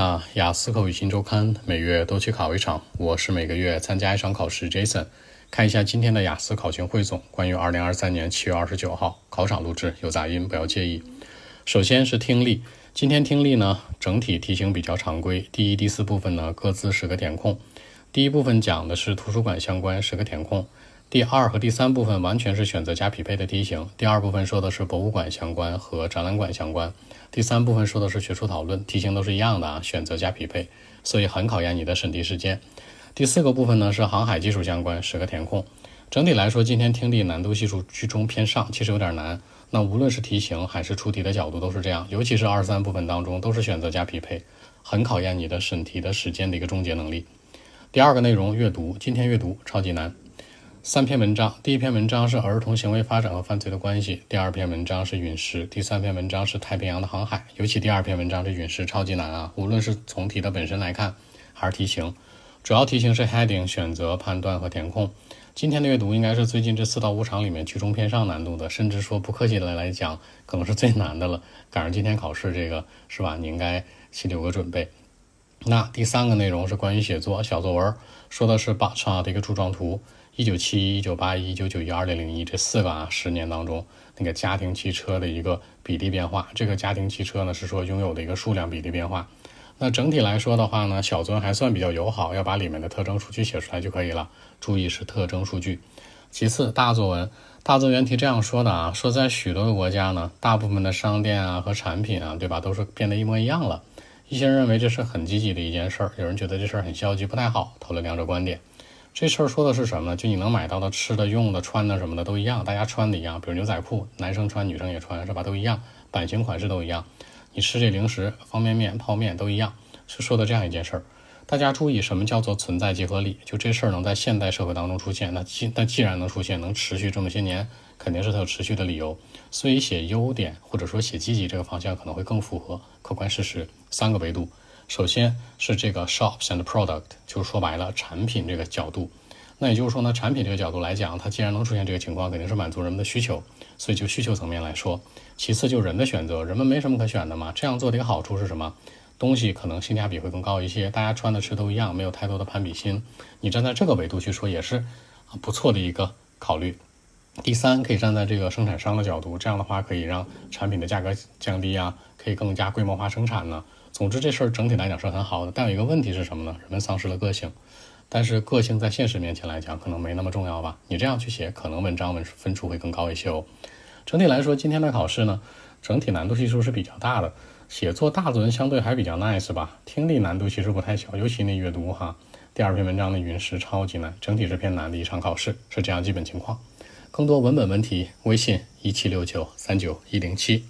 那雅思口语新周刊每月都去考一场，我是每个月参加一场考试。Jason，看一下今天的雅思考情汇总，关于二零二三年七月二十九号考场录制有杂音，不要介意。首先是听力，今天听力呢整体题型比较常规，第一、第四部分呢各自十个填空。第一部分讲的是图书馆相关十个填空，第二和第三部分完全是选择加匹配的题型。第二部分说的是博物馆相关和展览馆相关。第三部分说的是学术讨论，题型都是一样的啊，选择加匹配，所以很考验你的审题时间。第四个部分呢是航海技术相关，十个填空。整体来说，今天听力难度系数居中偏上，其实有点难。那无论是题型还是出题的角度都是这样，尤其是二三部分当中都是选择加匹配，很考验你的审题的时间的一个终结能力。第二个内容阅读，今天阅读超级难。三篇文章，第一篇文章是儿童行为发展和犯罪的关系，第二篇文章是陨石，第三篇文章是太平洋的航海。尤其第二篇文章这陨石超级难啊！无论是从题的本身来看，还是题型，主要题型是 heading 选择、判断和填空。今天的阅读应该是最近这四到五场里面居中偏上难度的，甚至说不客气的来讲，可能是最难的了。赶上今天考试这个是吧？你应该心里有个准备。那第三个内容是关于写作小作文，说的是巴查的一个柱状图。一九七一、一九八一、一九九一、二零零一这四个啊十年当中，那个家庭汽车的一个比例变化。这个家庭汽车呢是说拥有的一个数量比例变化。那整体来说的话呢，小作文还算比较友好，要把里面的特征数据写出来就可以了。注意是特征数据。其次，大作文，大作文题这样说的啊，说在许多个国家呢，大部分的商店啊和产品啊，对吧，都是变得一模一样了。一些人认为这是很积极的一件事儿，有人觉得这事儿很消极，不太好，投了两者观点。这事儿说的是什么呢？就你能买到的吃的、用的、穿的什么的都一样，大家穿的一样，比如牛仔裤，男生穿，女生也穿，是吧？都一样，版型、款式都一样。你吃这零食、方便面、泡面都一样，是说的这样一件事儿。大家注意，什么叫做存在即合理？就这事儿能在现代社会当中出现，那既那既然能出现，能持续这么些年，肯定是它有持续的理由。所以写优点或者说写积极这个方向可能会更符合客观事实。三个维度。首先是这个 shops and product，就是说白了产品这个角度。那也就是说呢，产品这个角度来讲，它既然能出现这个情况，肯定是满足人们的需求。所以就需求层面来说，其次就人的选择，人们没什么可选的嘛。这样做的一个好处是什么？东西可能性价比会更高一些，大家穿的吃都一样，没有太多的攀比心。你站在这个维度去说，也是不错的一个考虑。第三，可以站在这个生产商的角度，这样的话可以让产品的价格降低啊，可以更加规模化生产呢。总之，这事儿整体来讲是很好的，但有一个问题是什么呢？人们丧失了个性。但是个性在现实面前来讲，可能没那么重要吧？你这样去写，可能文章文分数会更高一些哦。整体来说，今天的考试呢，整体难度系数是比较大的。写作大作文相对还比较 nice 吧。听力难度其实不太小，尤其那阅读哈。第二篇文章的陨石超级难，整体是偏难的一场考试，是这样基本情况。更多文本问题，微信一七六九三九一零七。